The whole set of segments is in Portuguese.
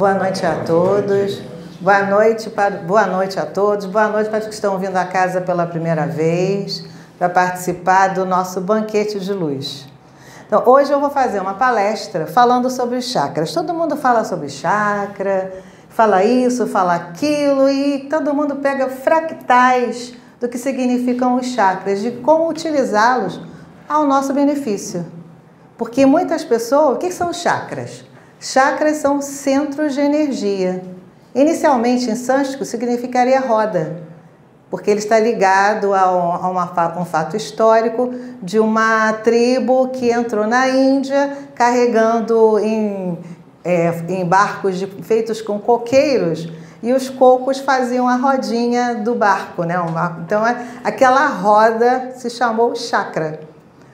boa noite a todos. Boa noite, para, boa noite a todos. Boa noite para os que estão vindo à casa pela primeira vez para participar do nosso banquete de luz. Então, hoje eu vou fazer uma palestra falando sobre os chakras. Todo mundo fala sobre chakra, fala isso, fala aquilo e todo mundo pega fractais do que significam os chakras, de como utilizá-los ao nosso benefício. Porque muitas pessoas, o que são chakras? Chakras são centros de energia. Inicialmente, em sânscrito, significaria roda, porque ele está ligado a, uma, um fato histórico de uma tribo que entrou na Índia carregando em, é, em barcos de, feitos com coqueiros e os cocos faziam a rodinha do barco, né? Então, aquela roda se chamou chakra.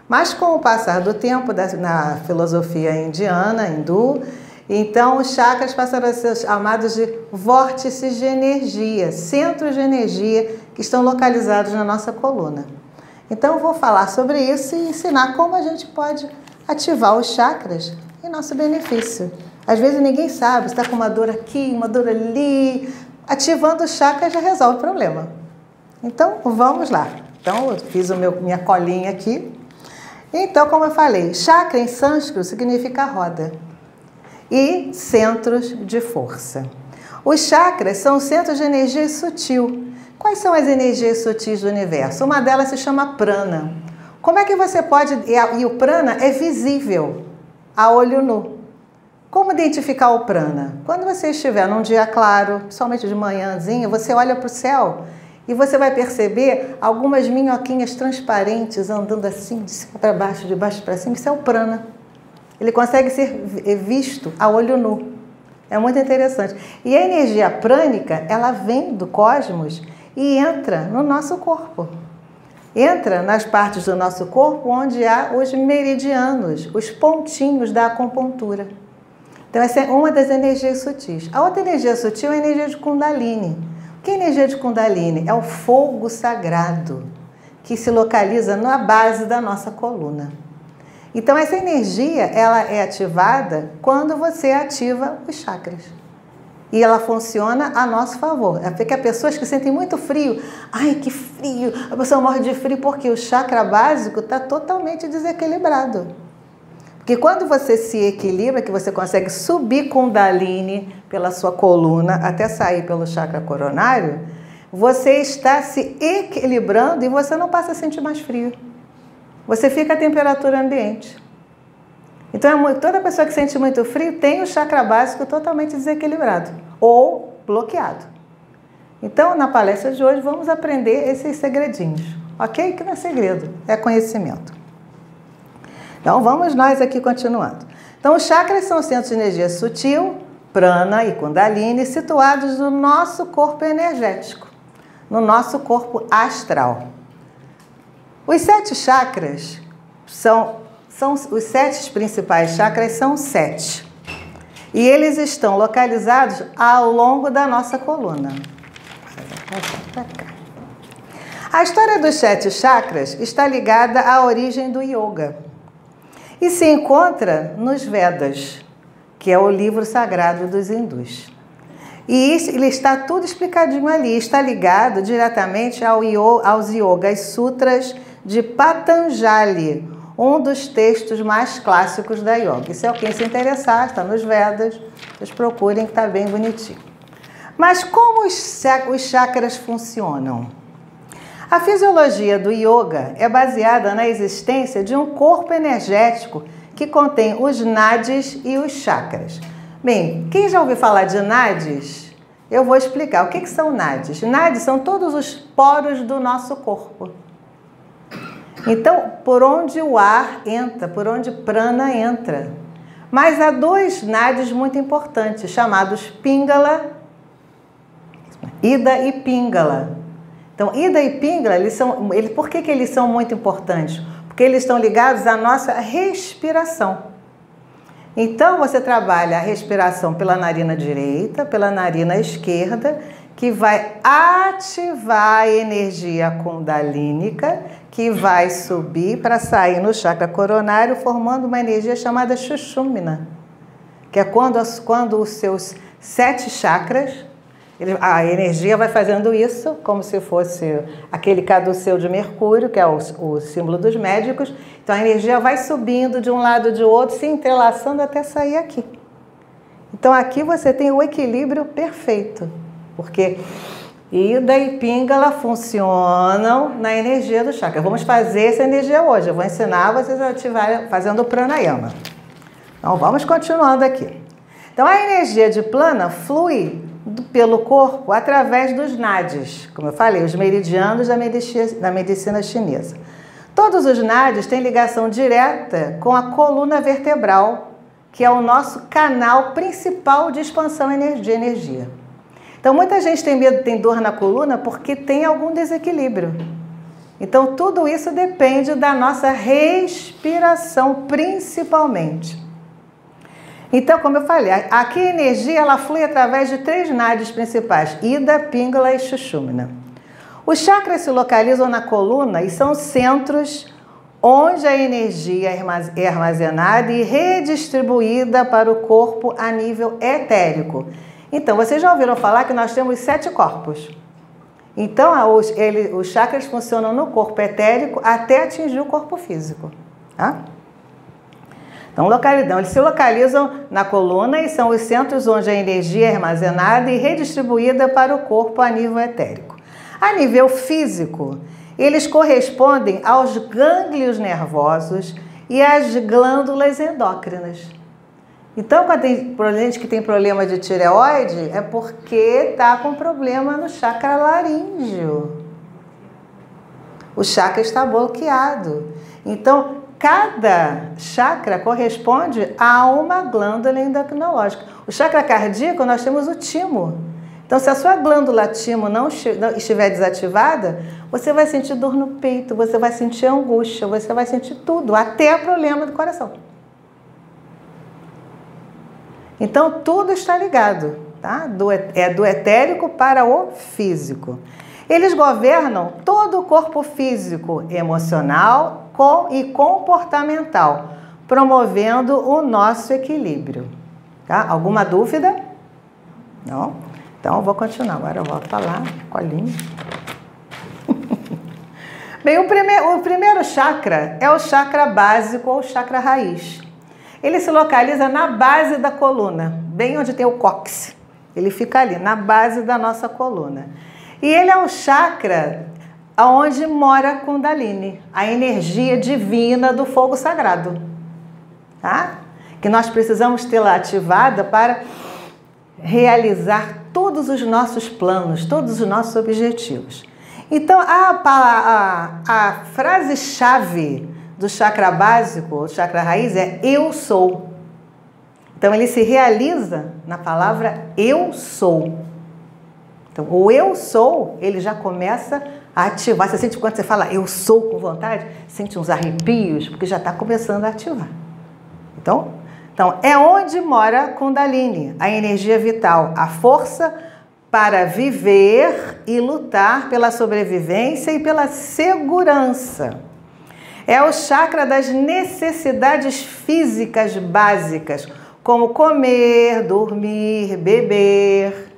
Mas com o passar do tempo na filosofia indiana, hindu, então os chakras passaram a ser chamados de vórtices de energia, centros de energia que estão localizados na nossa coluna. Então eu vou falar sobre isso e ensinar como a gente pode ativar os chakras em nosso benefício. Às vezes ninguém sabe, está com uma dor aqui, uma dor ali. Ativando o chakra já resolve o problema. Então vamos lá. Então eu fiz o meu, minha colinha aqui. Então, como eu falei, chakra em sânscrito significa roda e centros de força. Os chakras são centros de energia sutil. Quais são as energias sutis do universo? Uma delas se chama prana. Como é que você pode. E o prana é visível a olho nu. Como identificar o prana? Quando você estiver num dia claro, principalmente de manhãzinha, você olha para o céu e você vai perceber algumas minhoquinhas transparentes andando assim, de cima para baixo, de baixo para cima. Isso é o prana. Ele consegue ser visto a olho nu. É muito interessante. E a energia prânica, ela vem do cosmos e entra no nosso corpo. Entra nas partes do nosso corpo onde há os meridianos, os pontinhos da acupuntura. Então, essa é uma das energias sutis. A outra energia sutil é a energia de Kundalini que é energia de Kundalini? É o fogo sagrado que se localiza na base da nossa coluna. Então essa energia ela é ativada quando você ativa os chakras. E ela funciona a nosso favor. É porque há pessoas que sentem muito frio. Ai, que frio! A pessoa morre de frio porque o chakra básico está totalmente desequilibrado. Porque quando você se equilibra, que você consegue subir Kundalini pela sua coluna até sair pelo chakra coronário, você está se equilibrando e você não passa a sentir mais frio. Você fica a temperatura ambiente. Então, é toda pessoa que sente muito frio tem o chakra básico totalmente desequilibrado ou bloqueado. Então, na palestra de hoje, vamos aprender esses segredinhos, ok? Que não é segredo, é conhecimento. Então vamos nós aqui continuando. Então os chakras são centros de energia sutil, prana e kundalini situados no nosso corpo energético, no nosso corpo astral. Os sete chakras são, são os sete principais chakras são sete. E eles estão localizados ao longo da nossa coluna. A história dos sete chakras está ligada à origem do yoga e se encontra nos Vedas, que é o livro sagrado dos hindus. E ele está tudo explicadinho ali, está ligado diretamente ao, aos Yogas Sutras de Patanjali, um dos textos mais clássicos da yoga. Se alguém se interessar, está nos Vedas, vocês procurem que está bem bonitinho. Mas como os chakras funcionam? A fisiologia do yoga é baseada na existência de um corpo energético que contém os nadis e os chakras. Bem, quem já ouviu falar de nadis? Eu vou explicar. O que, que são nadis? Nadis são todos os poros do nosso corpo. Então, por onde o ar entra, por onde prana entra. Mas há dois nadis muito importantes, chamados Pingala, Ida e Pingala. Então, Ida e Pingala, eles são, eles, por que, que eles são muito importantes? Porque eles estão ligados à nossa respiração. Então, você trabalha a respiração pela narina direita, pela narina esquerda, que vai ativar a energia kundalínica, que vai subir para sair no chakra coronário, formando uma energia chamada Shushumna que é quando, quando os seus sete chakras, a energia vai fazendo isso como se fosse aquele caduceu de Mercúrio, que é o, o símbolo dos médicos. Então a energia vai subindo de um lado de outro, se entrelaçando até sair aqui. Então aqui você tem o equilíbrio perfeito, porque Ida e Pingala funcionam na energia do chakra. Vamos fazer essa energia hoje. Eu vou ensinar vocês a ativar fazendo o pranayama. Então vamos continuando aqui. Então a energia de plana flui pelo corpo através dos nadis, como eu falei, os meridianos da medicina, da medicina chinesa. Todos os nadis têm ligação direta com a coluna vertebral, que é o nosso canal principal de expansão de energia. Então, muita gente tem medo, tem dor na coluna porque tem algum desequilíbrio. Então, tudo isso depende da nossa respiração, principalmente. Então, como eu falei, aqui a energia ela flui através de três nadis principais: Ida, Pingala e Xuxumna. Os chakras se localizam na coluna e são centros onde a energia é armazenada e redistribuída para o corpo a nível etérico. Então, vocês já ouviram falar que nós temos sete corpos. Então, os, ele, os chakras funcionam no corpo etérico até atingir o corpo físico. Tá? Então, localidão, eles se localizam na coluna e são os centros onde a energia é armazenada e redistribuída para o corpo a nível etérico. A nível físico, eles correspondem aos gânglios nervosos e às glândulas endócrinas. Então, quando tem gente que tem problema de tireoide, é porque está com problema no chakra laríngeo. O chakra está bloqueado. Então, cada chakra corresponde a uma glândula endocrinológica. O chakra cardíaco, nós temos o timo. Então, se a sua glândula timo não estiver desativada, você vai sentir dor no peito, você vai sentir angústia, você vai sentir tudo, até problema do coração. Então, tudo está ligado, tá? Do, é do etérico para o físico. Eles governam todo o corpo físico, emocional com, e comportamental, promovendo o nosso equilíbrio. Tá? Alguma dúvida? Não? Então, vou continuar. Agora eu volto lá, colinho. Bem, o primeiro, o primeiro chakra é o chakra básico ou chakra raiz. Ele se localiza na base da coluna, bem onde tem o cóccix. Ele fica ali, na base da nossa coluna. E ele é um chakra onde mora a Kundalini, a energia divina do fogo sagrado. Tá? Que nós precisamos tê-la ativada para realizar todos os nossos planos, todos os nossos objetivos. Então, a, a, a frase-chave do chakra básico, o chakra raiz, é eu sou. Então ele se realiza na palavra eu sou. Então, o eu sou, ele já começa a ativar. Você sente quando você fala eu sou com vontade, sente uns arrepios, porque já está começando a ativar. Então, então, é onde mora Kundalini, a energia vital, a força para viver e lutar pela sobrevivência e pela segurança. É o chakra das necessidades físicas básicas, como comer, dormir, beber,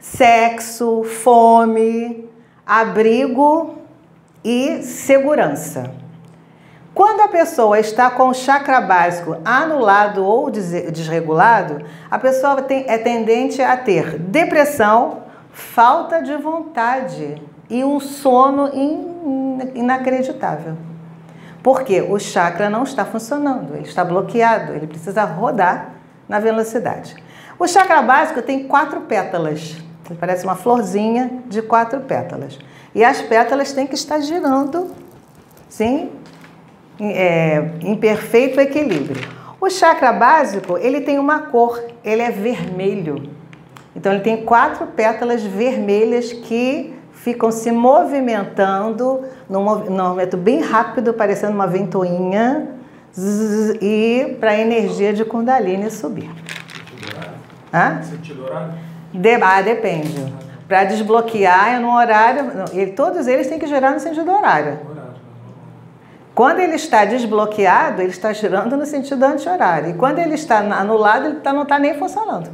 sexo, fome, abrigo e segurança. Quando a pessoa está com o chakra básico anulado ou desregulado, a pessoa tem, é tendente a ter depressão, falta de vontade e um sono in, inacreditável. Porque o chakra não está funcionando, ele está bloqueado, ele precisa rodar na velocidade. O chakra básico tem quatro pétalas, parece uma florzinha de quatro pétalas. E as pétalas têm que estar girando, sim, é, em perfeito equilíbrio. O chakra básico, ele tem uma cor, ele é vermelho. Então ele tem quatro pétalas vermelhas que ficam se movimentando num, movimento bem rápido, parecendo uma ventoinha, zzz, e para a energia de Kundalini subir. Hã? De, ah, depende. Para desbloquear é no horário. Ele, todos eles têm que gerar no sentido horário. Quando ele está desbloqueado, ele está girando no sentido anti-horário. E quando ele está anulado, ele tá, não está nem funcionando.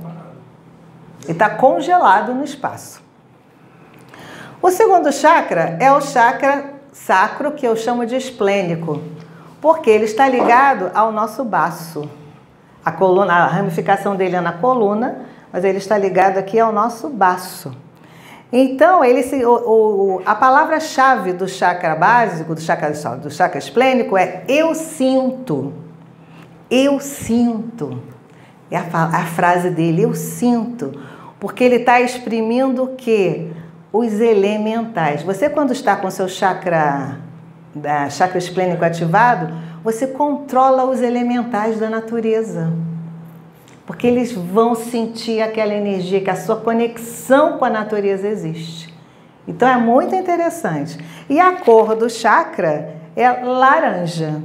Ele está congelado no espaço. O segundo chakra é o chakra sacro, que eu chamo de esplênico, porque ele está ligado ao nosso baço. A coluna, a ramificação dele é na coluna, mas ele está ligado aqui ao nosso baço. Então, ele se, o, o, a palavra-chave do chakra básico, do chakra, do chakra esplênico, é eu sinto. Eu sinto. É a, a frase dele, eu sinto. Porque ele está exprimindo o quê? Os elementais. Você, quando está com seu chakra, da chakra esplênico ativado, você controla os elementais da natureza porque eles vão sentir aquela energia, que a sua conexão com a natureza existe. Então é muito interessante. E a cor do chakra é laranja.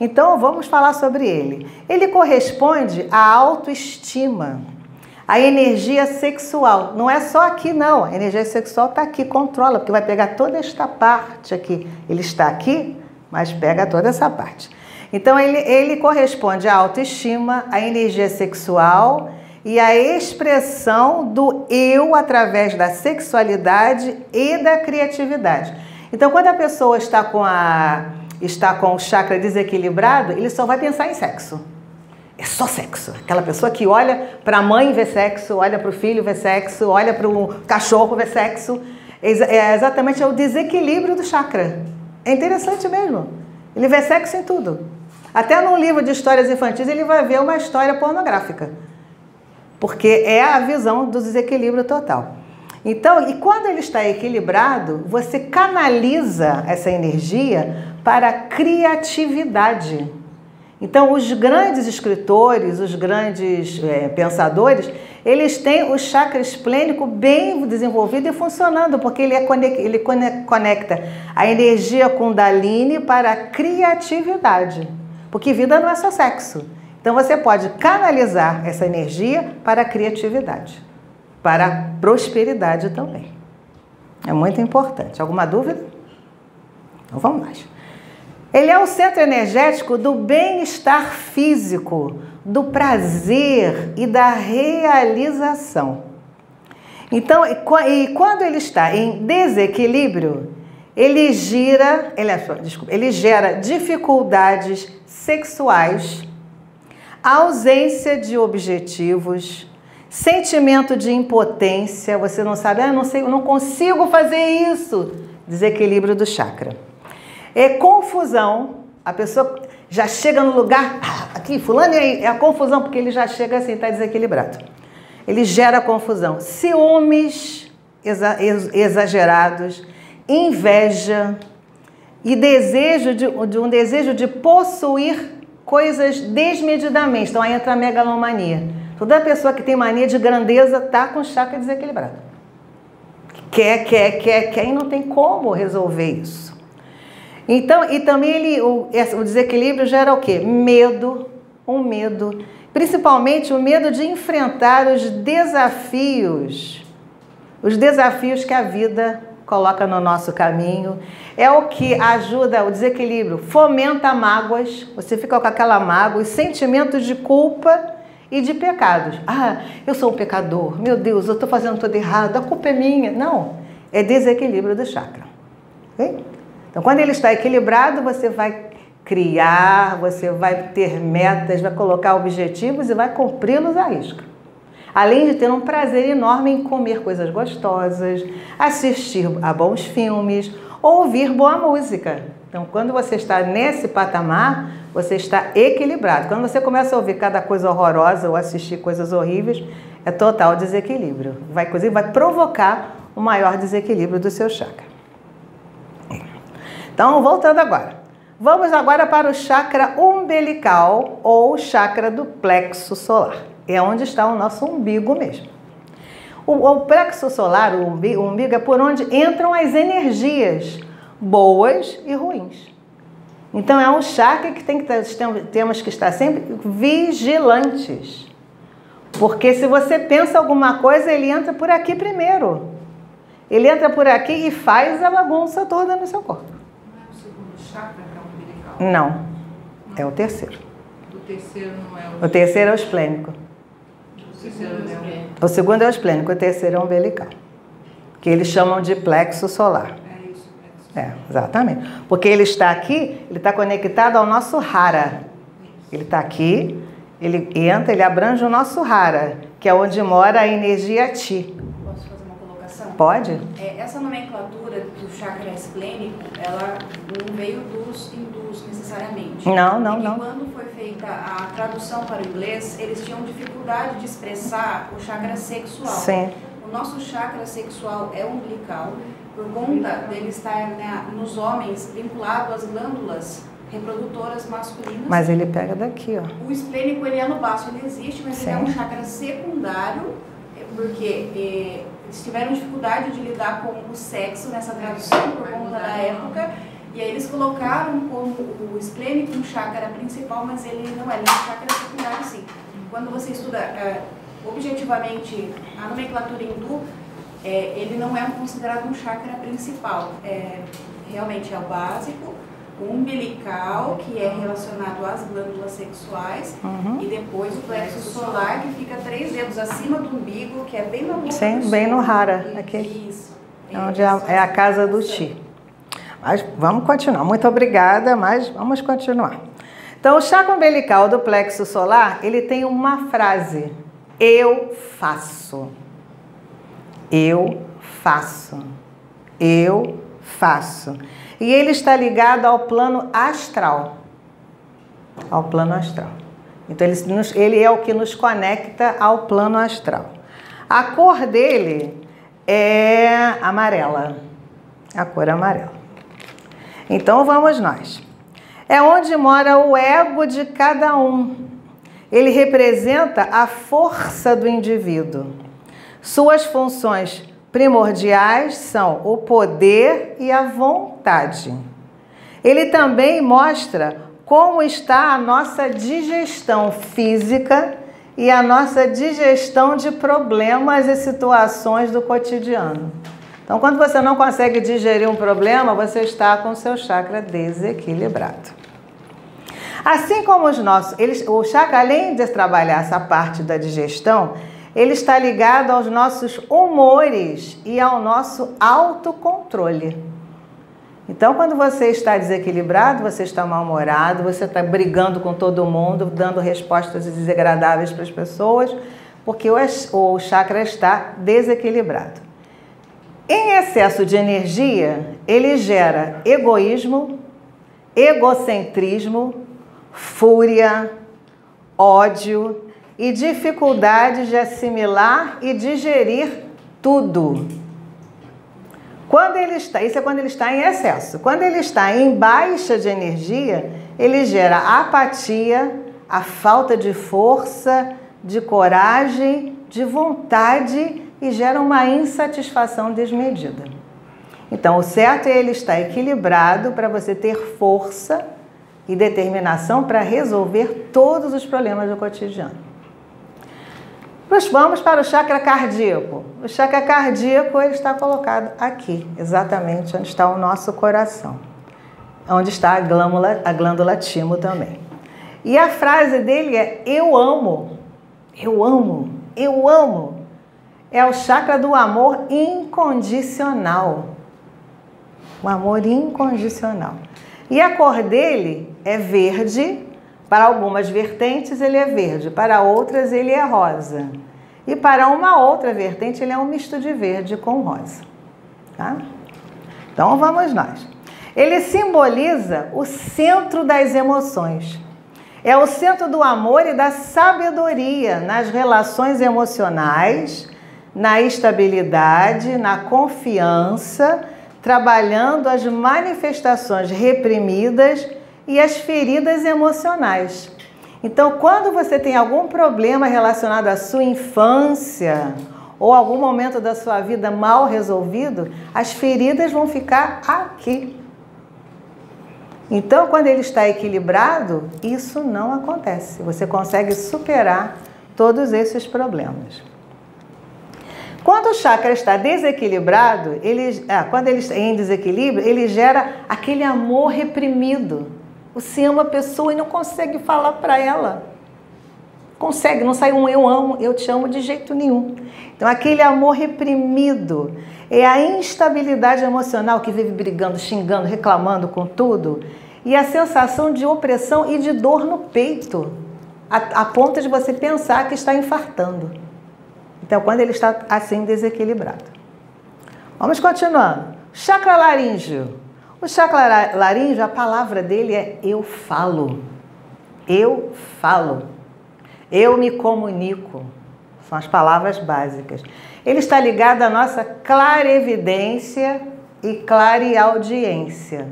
Então vamos falar sobre ele. Ele corresponde à autoestima, à energia sexual. Não é só aqui, não. A energia sexual está aqui, controla, porque vai pegar toda esta parte aqui. Ele está aqui, mas pega toda essa parte. Então, ele, ele corresponde à autoestima, à energia sexual e à expressão do eu através da sexualidade e da criatividade. Então, quando a pessoa está com, a, está com o chakra desequilibrado, ele só vai pensar em sexo. É só sexo. Aquela pessoa que olha para a mãe ver sexo, olha para o filho ver sexo, olha para o cachorro ver sexo. É exatamente o desequilíbrio do chakra. É interessante mesmo. Ele vê sexo em tudo. Até num livro de histórias infantis ele vai ver uma história pornográfica, porque é a visão do desequilíbrio total. Então, e quando ele está equilibrado, você canaliza essa energia para a criatividade. Então, os grandes escritores, os grandes é, pensadores, eles têm o chakra esplênico bem desenvolvido e funcionando, porque ele, é ele conecta a energia Kundalini para a criatividade. Porque vida não é só sexo. Então você pode canalizar essa energia para a criatividade, para a prosperidade também. É muito importante. Alguma dúvida? Então vamos mais. Ele é o centro energético do bem-estar físico, do prazer e da realização. Então, e quando ele está em desequilíbrio, ele gira, ele, desculpa, ele gera dificuldades sexuais, ausência de objetivos, sentimento de impotência, você não sabe, ah, não sei, não consigo fazer isso, desequilíbrio do chakra. É confusão, a pessoa já chega no lugar, ah, aqui, fulano é, a confusão, porque ele já chega assim, está desequilibrado. Ele gera confusão. Ciúmes exagerados, inveja, e desejo de, de um desejo de possuir coisas desmedidamente. Então aí entra a megalomania. Toda pessoa que tem mania de grandeza está com chakra desequilibrado. Quer, quer, quer, quer e não tem como resolver isso. Então, e também ele, o, o desequilíbrio gera o quê? Medo, um medo, principalmente o medo de enfrentar os desafios, os desafios que a vida coloca no nosso caminho. É o que ajuda o desequilíbrio, fomenta mágoas, você fica com aquela mágoa, os sentimentos de culpa e de pecados. Ah, eu sou um pecador, meu Deus, eu estou fazendo tudo errado, a culpa é minha. Não, é desequilíbrio do chakra. Okay? Então, quando ele está equilibrado, você vai criar, você vai ter metas, vai colocar objetivos e vai cumpri-los à risca além de ter um prazer enorme em comer coisas gostosas, assistir a bons filmes, ouvir boa música. Então, quando você está nesse patamar, você está equilibrado. Quando você começa a ouvir cada coisa horrorosa ou assistir coisas horríveis, é total desequilíbrio. Vai, inclusive, vai provocar um maior desequilíbrio do seu chakra. Então, voltando agora. Vamos agora para o chakra umbilical ou chakra do plexo solar é onde está o nosso umbigo mesmo. O, o plexo solar, o umbigo, o umbigo é por onde entram as energias boas e ruins. Então é um chakra que, tem que temos que estar sempre vigilantes. Porque se você pensa alguma coisa, ele entra por aqui primeiro. Ele entra por aqui e faz a bagunça toda no seu corpo. Não é o segundo chakra que é umbilical? Não. É o terceiro. O terceiro não é o. O terceiro é o esplênico. O terceiro não é O segundo é o esplênico, o terceiro é o umbilical. Que eles chamam de plexo solar. o. É isso. É isso. É, exatamente. Porque ele está aqui, ele está conectado ao nosso rara. Ele está aqui, ele entra, ele abrange o nosso rara, que é onde mora a energia ti. Posso fazer uma colocação? Pode? É, essa nomenclatura do chakra esplênico, ela não veio dos hindus necessariamente. Não, não, E não. Quando foi feita a tradução para o inglês, eles tinham dificuldade de expressar o chakra sexual. Sim. O nosso chakra sexual é umbilical, por conta dele estar né, nos homens vinculado às glândulas reprodutoras masculinas. Mas ele pega daqui, ó. O esplênico ele é no baço, ele existe, mas ele é Sim. um chakra secundário, porque é, eles tiveram dificuldade de lidar com o sexo nessa tradução por conta da época, e aí eles colocaram como o esplênico um chakra principal, mas ele não é, ele é um chakra secundário sim. Quando você estuda é, objetivamente a nomenclatura hindu, é, ele não é considerado um chakra principal, é, realmente é o básico, umbilical, que é relacionado às glândulas sexuais, Uhum. e depois o plexo solar, que fica três dedos acima do umbigo, que é bem na boca Sim, bem no rara, aqui. Isso. É onde é a, é a casa do Ti. Mas vamos continuar. Muito obrigada, mas vamos continuar. Então, o chakra umbilical do plexo solar, ele tem uma frase. Eu faço. Eu faço. Eu faço. E ele está ligado ao plano astral. Ao plano astral. Então, ele, ele é o que nos conecta ao plano astral. A cor dele é amarela. A cor amarela. Então, vamos nós. É onde mora o ego de cada um. Ele representa a força do indivíduo. Suas funções primordiais são o poder e a vontade. Ele também mostra como está a nossa digestão física e a nossa digestão de problemas e situações do cotidiano. Então, quando você não consegue digerir um problema, você está com o seu chakra desequilibrado. Assim como os nossos, eles, o chakra, além de trabalhar essa parte da digestão, ele está ligado aos nossos humores e ao nosso autocontrole. Então, quando você está desequilibrado, você está mal-humorado, você está brigando com todo mundo, dando respostas desagradáveis para as pessoas, porque o, chakra está desequilibrado. Em excesso de energia, ele gera egoísmo, egocentrismo, fúria, ódio e dificuldade de assimilar e digerir tudo. Quando ele está, isso é quando ele está em excesso. Quando ele está em baixa de energia, ele gera apatia, a falta de força, de coragem, de vontade e gera uma insatisfação desmedida. Então, o certo é ele estar equilibrado para você ter força e determinação para resolver todos os problemas do cotidiano. Nós vamos para o chakra cardíaco. O chakra cardíaco ele está colocado aqui, exatamente onde está o nosso coração, onde está a glândula, a glândula timo também. E a frase dele é: Eu amo, eu amo, eu amo. É o chakra do amor incondicional. O amor incondicional. E a cor dele é verde. Para algumas vertentes ele é verde, para outras ele é rosa. E para uma outra vertente ele é um misto de verde com rosa. Tá? Então vamos nós. Ele simboliza o centro das emoções. É o centro do amor e da sabedoria nas relações emocionais, na estabilidade, na confiança, trabalhando as manifestações reprimidas e as feridas emocionais. Então, quando você tem algum problema relacionado à sua infância ou algum momento da sua vida mal resolvido, as feridas vão ficar aqui. Então, quando ele está equilibrado, isso não acontece. Você consegue superar todos esses problemas. Quando o chakra está desequilibrado, ele, ah, quando ele está em desequilíbrio, ele gera aquele amor reprimido. Você ama a pessoa e não consegue falar para ela. Consegue, não sai um eu amo, eu te amo de jeito nenhum. Então, aquele amor reprimido é a instabilidade emocional que vive brigando, xingando, reclamando com tudo e a sensação de opressão e de dor no peito, a, a ponto de você pensar que está infartando. Então, quando ele está assim desequilibrado. Vamos continuando. Chakra laríngeo. O chakra laríngeo, a palavra dele é eu falo. Eu falo. Eu me comunico. São as palavras básicas. Ele está ligado à nossa clarevidência e clareaudiência.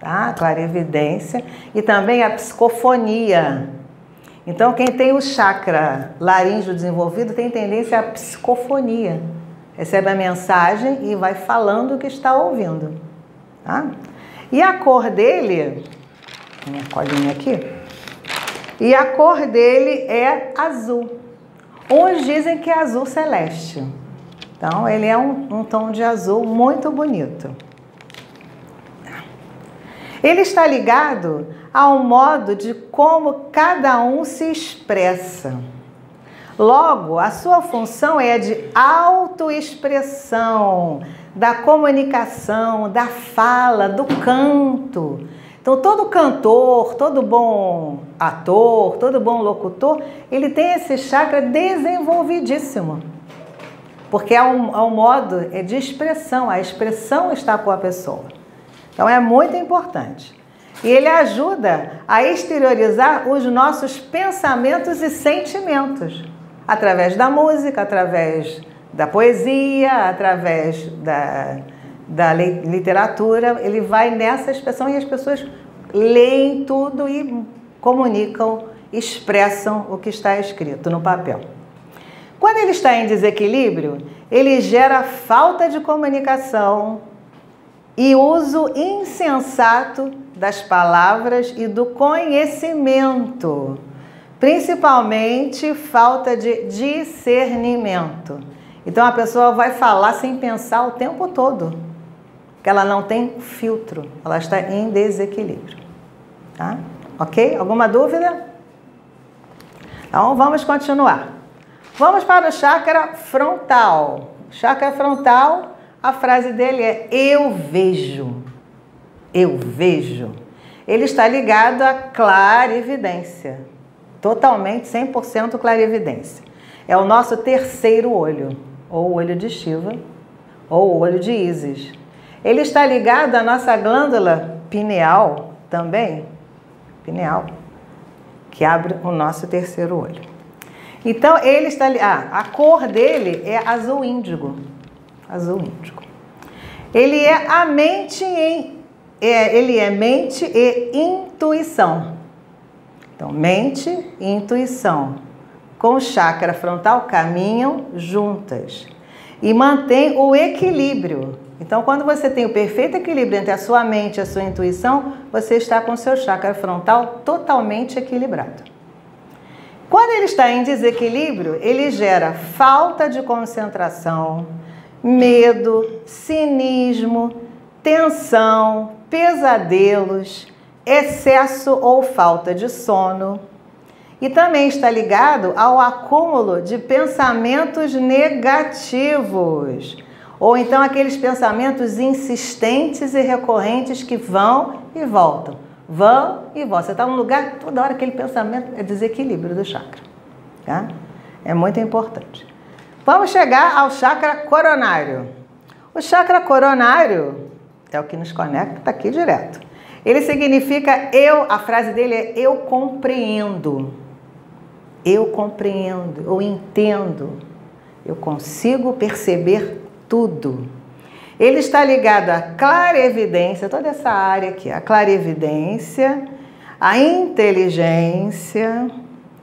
Tá? Clarevidência e também a psicofonia. Então, quem tem o chakra laríngeo desenvolvido tem tendência à psicofonia. Recebe a mensagem e vai falando o que está ouvindo. Tá? E a cor dele, minha colinha aqui, e a cor dele é azul. Uns dizem que é azul celeste. Então, ele é um, um tom de azul muito bonito. Ele está ligado ao modo de como cada um se expressa. Logo, a sua função é de autoexpressão, da comunicação, da fala, do canto. Então, todo cantor, todo bom ator, todo bom locutor, ele tem esse chakra desenvolvidíssimo. Porque é um, é um modo de expressão, a expressão está com a pessoa. Então, é muito importante. E ele ajuda a exteriorizar os nossos pensamentos e sentimentos através da música, através da poesia, através da, da literatura. Ele vai nessa expressão e as pessoas leem tudo e comunicam, expressam o que está escrito no papel. Quando ele está em desequilíbrio, ele gera falta de comunicação e uso insensato das palavras e do conhecimento principalmente falta de discernimento. Então a pessoa vai falar sem pensar o tempo todo, que ela não tem filtro, ela está em desequilíbrio. Tá? Ok? Alguma dúvida? Então vamos continuar. Vamos para o chakra frontal. Chakra frontal, a frase dele é eu vejo. Eu vejo. Ele está ligado à clarividência totalmente 100% clarividência. É o nosso terceiro olho, ou o olho de Shiva, ou o olho de Isis. Ele está ligado à nossa glândula pineal também, pineal, que abre o nosso terceiro olho. Então ele está ah, a cor dele é azul índigo, azul índigo. Ele é a mente em é, ele é mente e intuição. Então, mente e intuição com o chakra frontal caminham juntas e mantém o equilíbrio. Então, quando você tem o perfeito equilíbrio entre a sua mente e a sua intuição, você está com o seu chakra frontal totalmente equilibrado. Quando ele está em desequilíbrio, ele gera falta de concentração, medo, cinismo, tensão, pesadelos, excesso ou falta de sono. E também está ligado ao acúmulo de pensamentos negativos, ou então aqueles pensamentos insistentes e recorrentes que vão e voltam, vão e voltam. Você está num lugar, toda hora aquele pensamento é desequilíbrio do chakra. Tá? É muito importante. Vamos chegar ao chakra coronário. O chakra coronário é o que nos conecta, aqui direto. Ele significa eu, a frase dele é eu compreendo. Eu compreendo, eu entendo. Eu consigo perceber tudo. Ele está ligado à clarevidência, toda essa área aqui, a clarevidência, a inteligência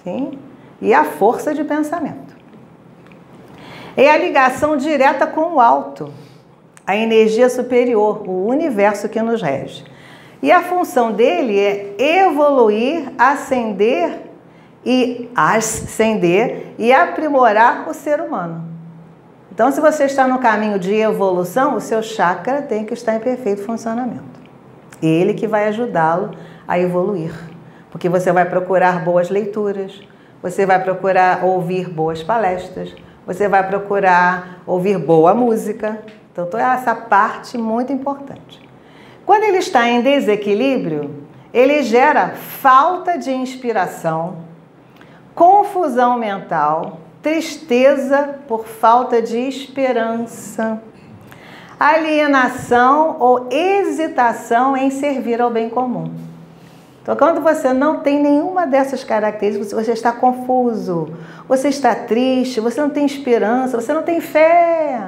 sim? e a força de pensamento. É a ligação direta com o alto, a energia superior, o universo que nos rege. E a função dele é evoluir, ascender e ascender e aprimorar o ser humano. Então, se você está no caminho de evolução, o seu chakra tem que estar em perfeito funcionamento. Ele que vai ajudá-lo a evoluir. Porque você vai procurar boas leituras, você vai procurar ouvir boas palestras, você vai procurar ouvir boa música. Então, toda essa parte muito importante. Quando ele está em desequilíbrio, ele gera falta de inspiração, confusão mental, tristeza por falta de esperança, alienação ou hesitação em servir ao bem comum. Então, quando você não tem nenhuma dessas características, você está confuso, você está triste, você não tem esperança, você não tem fé.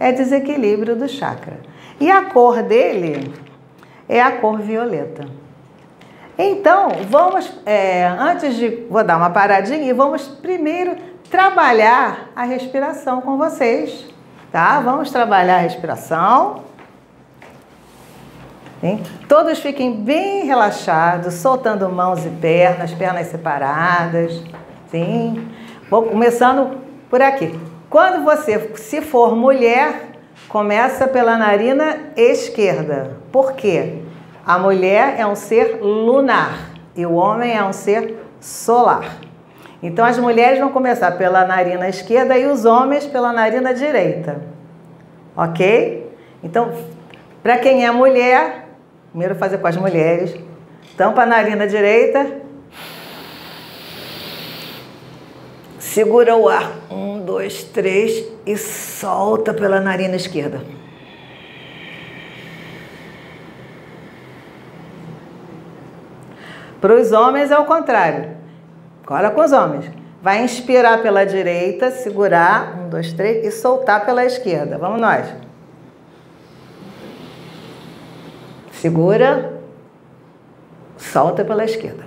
É desequilíbrio do chakra. E a cor dele é a cor violeta. Então, vamos, é, antes de. Vou dar uma paradinha e vamos primeiro trabalhar a respiração com vocês. Tá? Vamos trabalhar a respiração. Sim? Todos fiquem bem relaxados, soltando mãos e pernas, pernas separadas. Sim? Vou começando por aqui. Quando você, se for mulher, começa pela narina esquerda. Por quê? A mulher é um ser lunar e o homem é um ser solar. Então as mulheres vão começar pela narina esquerda e os homens pela narina direita. Ok? Então, para quem é mulher, primeiro fazer com as mulheres. Tampa a narina direita. Segura o ar. Um, dois, três e solta pela narina esquerda. Para os homens é o contrário. Agora com os homens. Vai inspirar pela direita, segurar, um, dois, três, e soltar pela esquerda. Vamos nós. Segura, solta pela esquerda.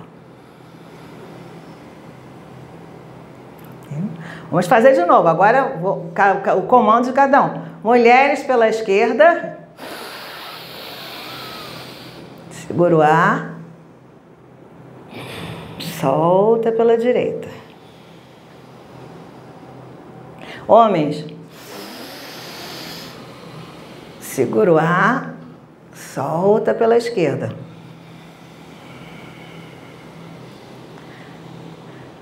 Vamos fazer de novo. Agora o comando de cada um. Mulheres pela esquerda. Segura o ar. Solta pela direita. Homens, segura o ar, solta pela esquerda.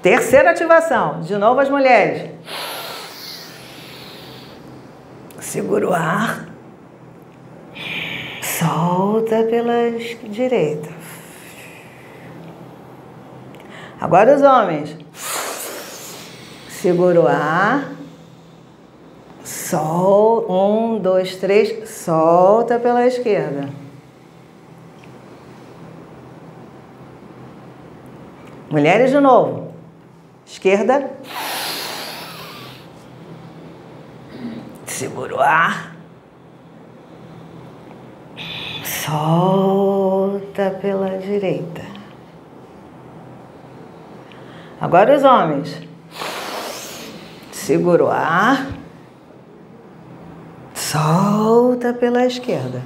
Terceira ativação, de novo as mulheres. Segura o ar, solta pela direita. Agora os homens. Segura o ar. Sol. Um, dois, três. Solta pela esquerda. Mulheres de novo. Esquerda. Segura o ar. Solta pela direita. Agora os homens. Segura o ar. Solta pela esquerda.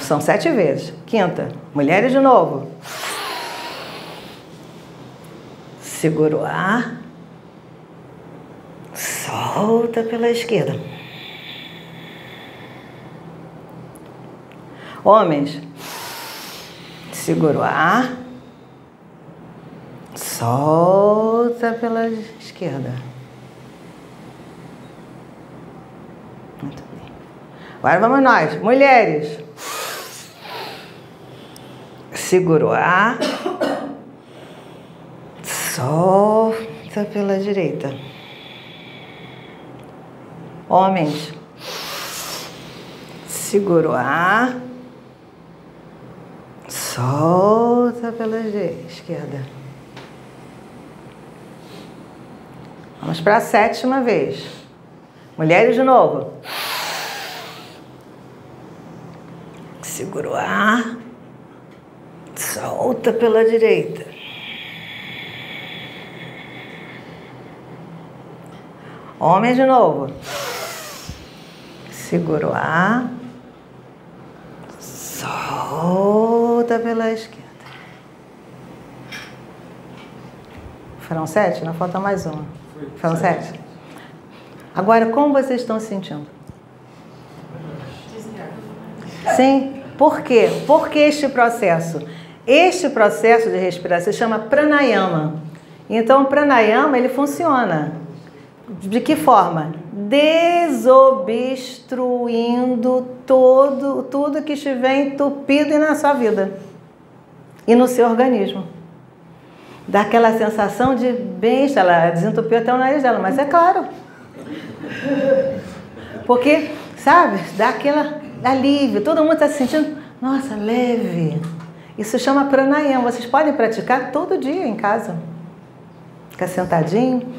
São sete vezes. Quinta. Mulheres de novo. Segura o ar. Solta pela esquerda. Homens. Segura o ar. Solta pela esquerda. Muito bem. Agora vamos nós. Mulheres. Segura o ar. Solta pela direita. Homens. Segura o ar. Solta pela esquerda. Vamos para a sétima vez. Mulheres de novo. Segura o ar. Solta pela direita. Homem de novo. Segura o ar. volta pela esquerda. Foram sete? Não falta mais uma. Foram sete? sete. Agora, como vocês estão se sentindo? Sim? Por quê? Por que este processo? Este processo de respiração se chama pranayama. Então, o pranayama ele funciona. De que forma? Desobstruindo todo, tudo que estiver entupido na sua vida e no seu organismo. Dá aquela sensação de bem-estar. Ela desentupiu até o nariz dela, mas é claro. Porque, sabe, dá aquele alívio. Todo mundo está se sentindo, nossa, leve. Isso chama pranayama. Vocês podem praticar todo dia em casa. Ficar sentadinho,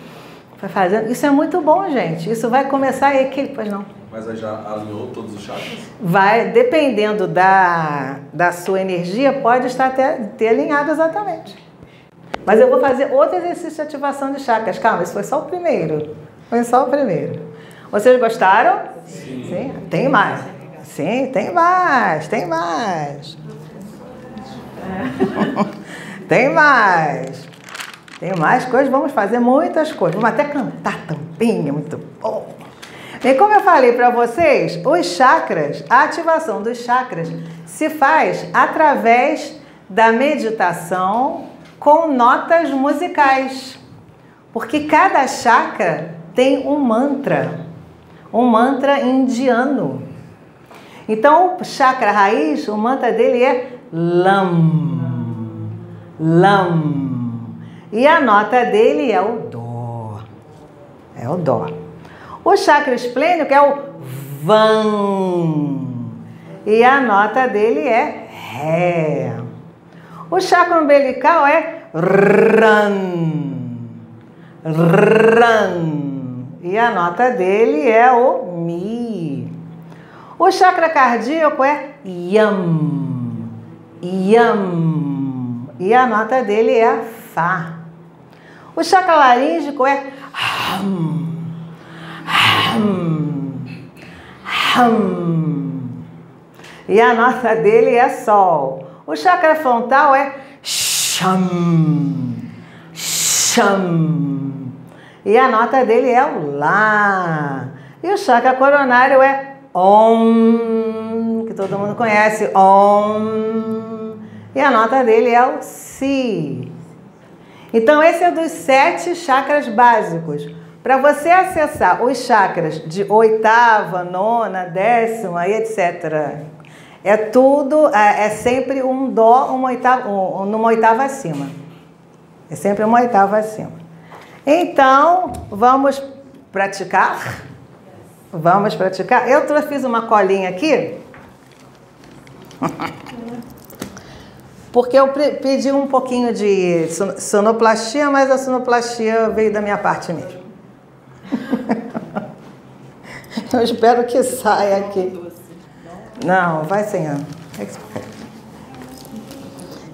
vai fazendo. Isso é muito bom, gente. Isso vai começar a equilibrar. Pois não. Mas aí já alinhou todos os chakras? Vai, dependendo da, da sua energia, pode estar até ter alinhado exatamente. Mas eu vou fazer outro exercício de ativação de chakras. Calma, esse foi só o primeiro. Foi só o primeiro. Vocês gostaram? Sim. Sim? Tem mais. Sim, tem mais, tem mais. tem mais. Tem mais coisas, vamos fazer muitas coisas. Vamos até cantar tampinha, muito bom. E como eu falei para vocês, os chakras, a ativação dos chakras se faz através da meditação com notas musicais. Porque cada chakra tem um mantra, um mantra indiano. Então, o chakra raiz, o mantra dele é Lam. Lam. E a nota dele é o Dó. É o Dó. O chakra esplênico é o Van. E a nota dele é Ré. O chakra umbilical é Ran. Ran. E a nota dele é o Mi. O chakra cardíaco é Yam. Yam. E a nota dele é Fá. O chakra laríngico é Ham. Ham. Ham. E a nota dele é Sol. O chakra frontal é. E a nota dele é o Lá. E o chakra coronário é Om, que todo mundo conhece, Om. E a nota dele é o Si. Então, esse é dos sete chakras básicos. Para você acessar os chakras de oitava, nona, décima e etc., é tudo, é, é sempre um dó uma oitava, um, numa oitava acima. É sempre uma oitava acima. Então, vamos praticar? Vamos praticar? Eu fiz uma colinha aqui. Porque eu pedi um pouquinho de sonoplastia, mas a sonoplastia veio da minha parte mesmo. Eu espero que saia aqui. Não, vai sem ano.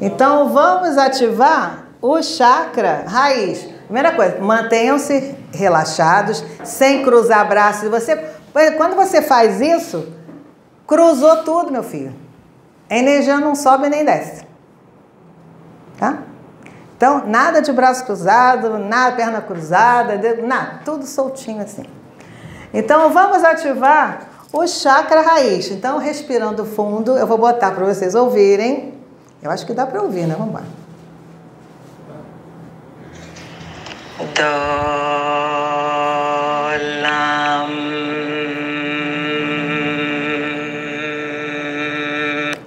Então vamos ativar o chakra raiz. Primeira coisa, mantenham-se relaxados, sem cruzar braços. Você, quando você faz isso, cruzou tudo, meu filho. A energia não sobe nem desce. Tá? Então, nada de braço cruzado, nada perna cruzada, nada, tudo soltinho assim. Então, vamos ativar o chakra raiz. Então, respirando fundo, eu vou botar para vocês ouvirem. Eu acho que dá para ouvir, né? Vamos lá.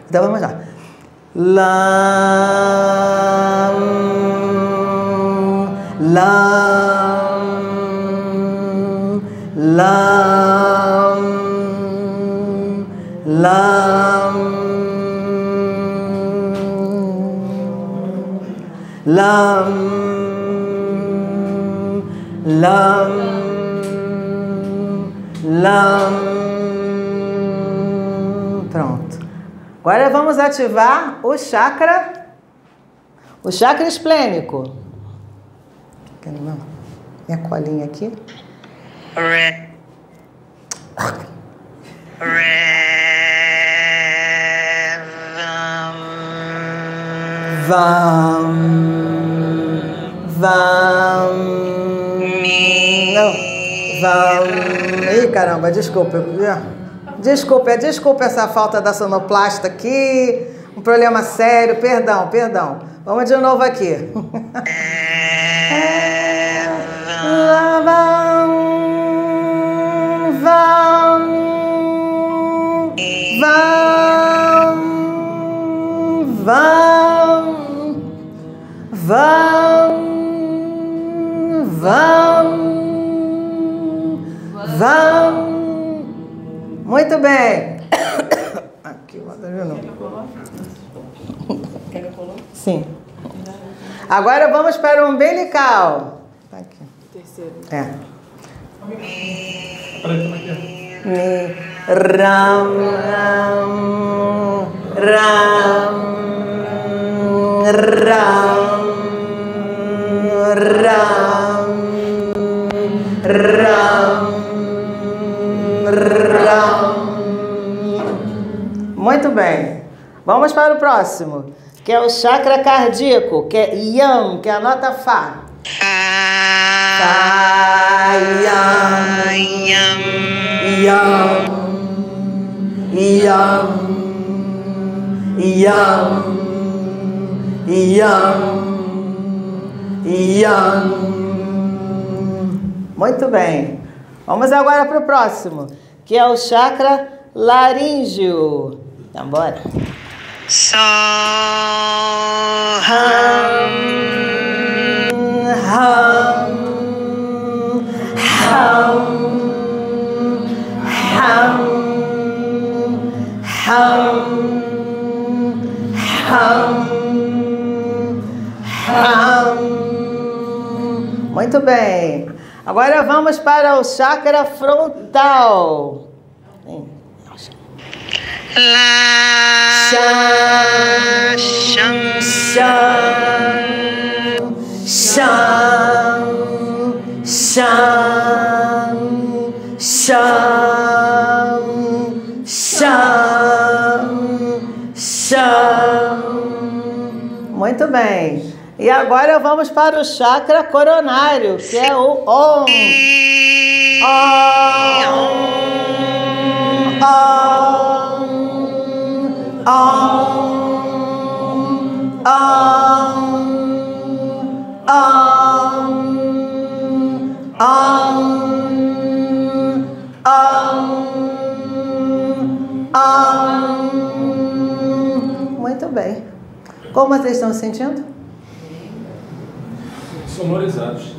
Então, vamos lá. Lam, lam, lam, lam, lam, lam, lam. Pronto. Agora vamos ativar o chakra, o chakra esplênico. Minha colinha aqui. Re. Vam, vam, Mi. não, vam. Ih, caramba, desculpa. Desculpa, desculpa essa falta da sonoplasta aqui. Um problema sério, perdão, perdão. Vamos de novo aqui. Vão, vão, vão, vão, vão, vão, vão. Muito bem. Aqui, de novo. Sim. Agora vamos para o umbilical. É. Ram, ram, ram, ram, ram, ram, ram. Muito bem. Vamos para o próximo, que é o chakra cardíaco, que é Yam, que é a nota Fá. Yam, yam, yam, yam. Muito bem. Vamos agora para o próximo, que é o chakra laríngeo. Bora. So Hum, Muito bem. Agora vamos para o chakra frontal. La Cham, sham cham, cham, cham, cham, cham. Muito bem. E agora vamos para o chakra coronário, que é o Om. Om. Om. Om. Om. Om. Om. Muito bem. Como vocês estão se sentindo? Sonorizados.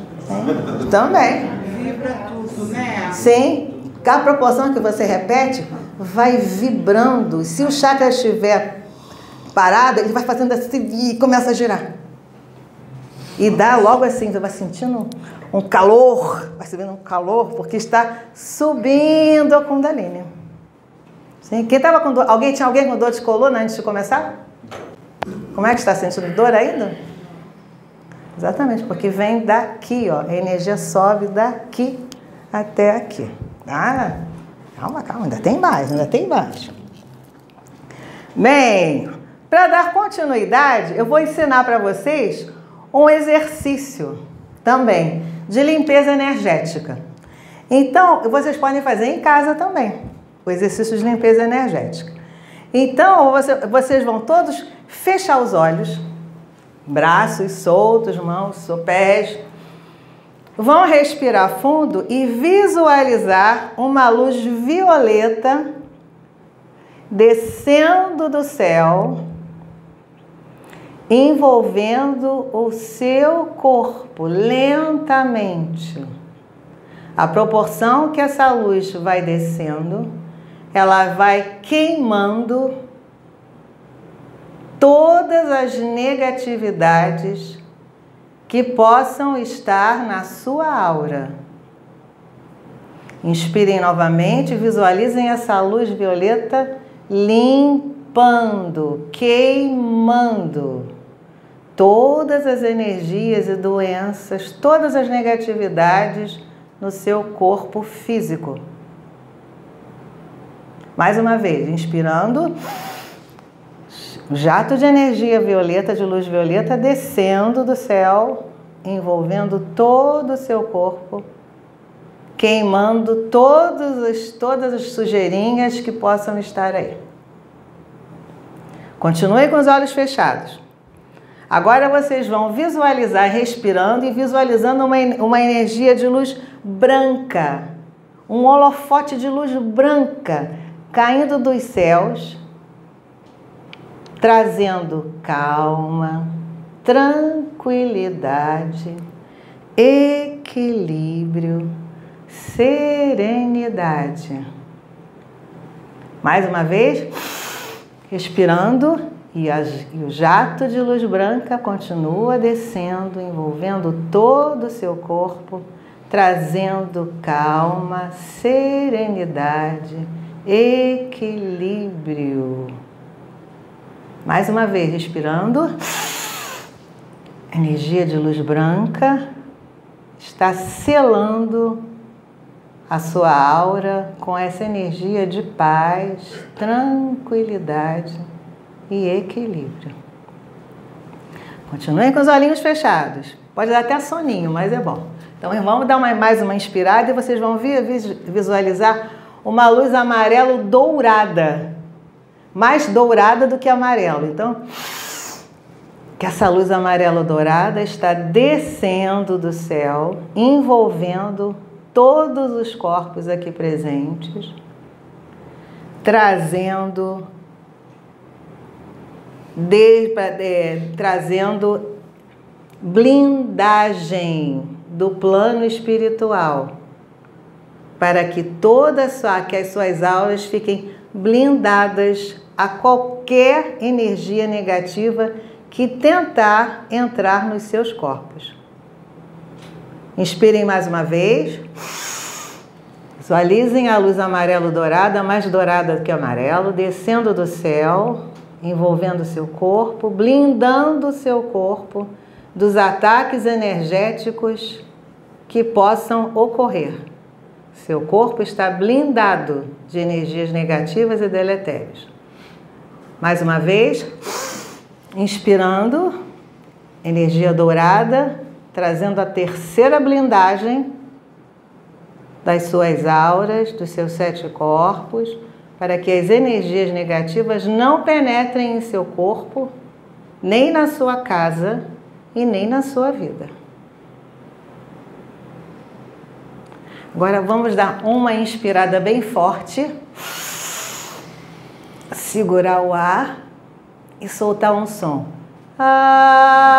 Também. Vibra tudo, né? Sim. A proporção que você repete vai vibrando. Se o chakra estiver parado, ele vai fazendo assim e começa a girar. E dá logo assim, você vai sentindo um calor, vai subindo um calor, porque está subindo a Kundalini. Sim. Quem tava com dor? Alguém tinha alguém com dor de coluna antes de começar? Como é que está sentindo dor ainda? Exatamente, porque vem daqui, ó. A energia sobe daqui até aqui. Ah, calma, calma, ainda tem mais, ainda tem mais. Bem, para dar continuidade, eu vou ensinar para vocês um exercício também de limpeza energética. Então, vocês podem fazer em casa também, o exercício de limpeza energética. Então, você- vocês vão todos fechar os olhos, braços soltos, mãos, pés. Vão respirar fundo e visualizar uma luz violeta descendo do céu, envolvendo o seu corpo lentamente. A proporção que essa luz vai descendo, ela vai queimando todas as negatividades que possam estar na sua aura. Inspirem novamente, visualizem essa luz violeta limpando, queimando todas as energias e doenças, todas as negatividades no seu corpo físico. Mais uma vez, inspirando, jato de energia violeta, de luz violeta, descendo do céu, envolvendo todo o seu corpo. queimando todos os, todas as sujeirinhas que possam estar aí. Continue com os olhos fechados. Agora vocês vão visualizar respirando e visualizando uma, uma energia de luz branca, um holofote de luz branca caindo dos céus, trazendo calma, tranquilidade, equilíbrio, serenidade. Mais uma vez, respirando e, as, e, o jato de luz branca continua descendo, envolvendo todo o seu corpo, trazendo calma, serenidade, equilíbrio. Mais uma vez, respirando. Energia de luz branca está selando a sua aura com essa energia de paz, tranquilidade e equilíbrio. Continuem com os olhinhos fechados. Pode dar até soninho, mas é bom. Então, vamos dar uma, mais uma inspirada e vocês vão visualizar uma luz amarelo dourada. Mais dourada do que amarelo. Então, que essa luz amarelo dourada está descendo do céu, envolvendo todos os corpos aqui presentes, trazendo de, trazendo blindagem do plano espiritual para que toda sua, as suas aulas fiquem blindadas a qualquer energia negativa que tentar entrar nos seus corpos. Inspirem mais uma vez. Visualizem a luz amarelo dourada, mais dourada do que amarelo, descendo do céu, envolvendo seu corpo, blindando seu corpo dos ataques energéticos que possam ocorrer. Seu corpo está blindado de energias negativas e deletérias. Mais uma vez, inspirando, energia dourada, trazendo a terceira blindagem das suas auras, dos seus sete corpos para que as energias negativas não penetrem em seu corpo, nem na sua casa e nem na sua vida. Agora vamos dar uma inspirada bem forte, segurar o ar e soltar um som. Ah!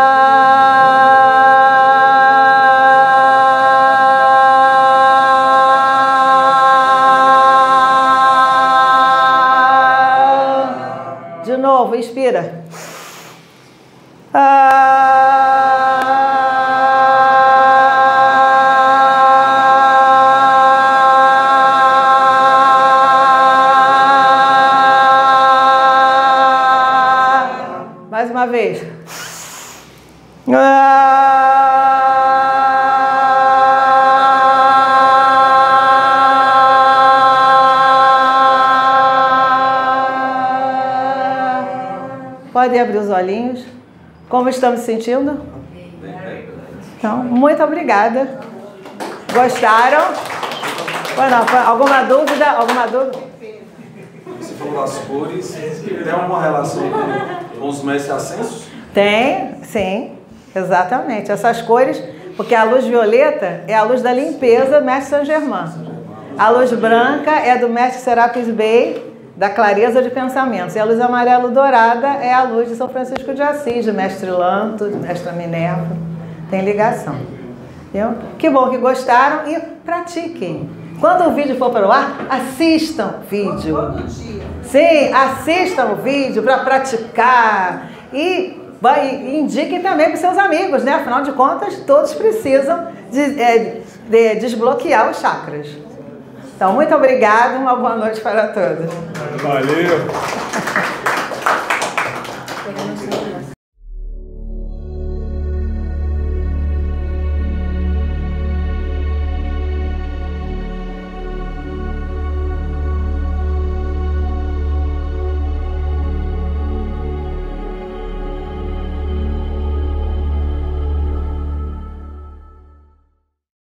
Podem abrir os olhinhos. Como estamos sentindo? Então, muito obrigada. Gostaram? Bueno, alguma dúvida? Alguma dúvida? Você falou das cores. Tem alguma relação com os mestres ascensos? Tem, sim. Exatamente. Essas cores, porque a luz violeta é a luz da limpeza, mestre Saint Germain. A luz branca é do mestre Serapis Bey, da clareza de pensamentos. E a luz amarelo dourada é a luz de São Francisco de Assis, de Mestre Lanto, de Mestra Minerva. Tem ligação. Entendeu? Que bom que gostaram e pratiquem. Quando o vídeo for para o ar, assistam o vídeo. Todo dia. Sim, assistam o vídeo para praticar e indiquem também para seus amigos, né? Afinal de contas, todos precisam de, é, de desbloquear os chakras. Então, muito obrigada, uma boa noite para todos. Valeu!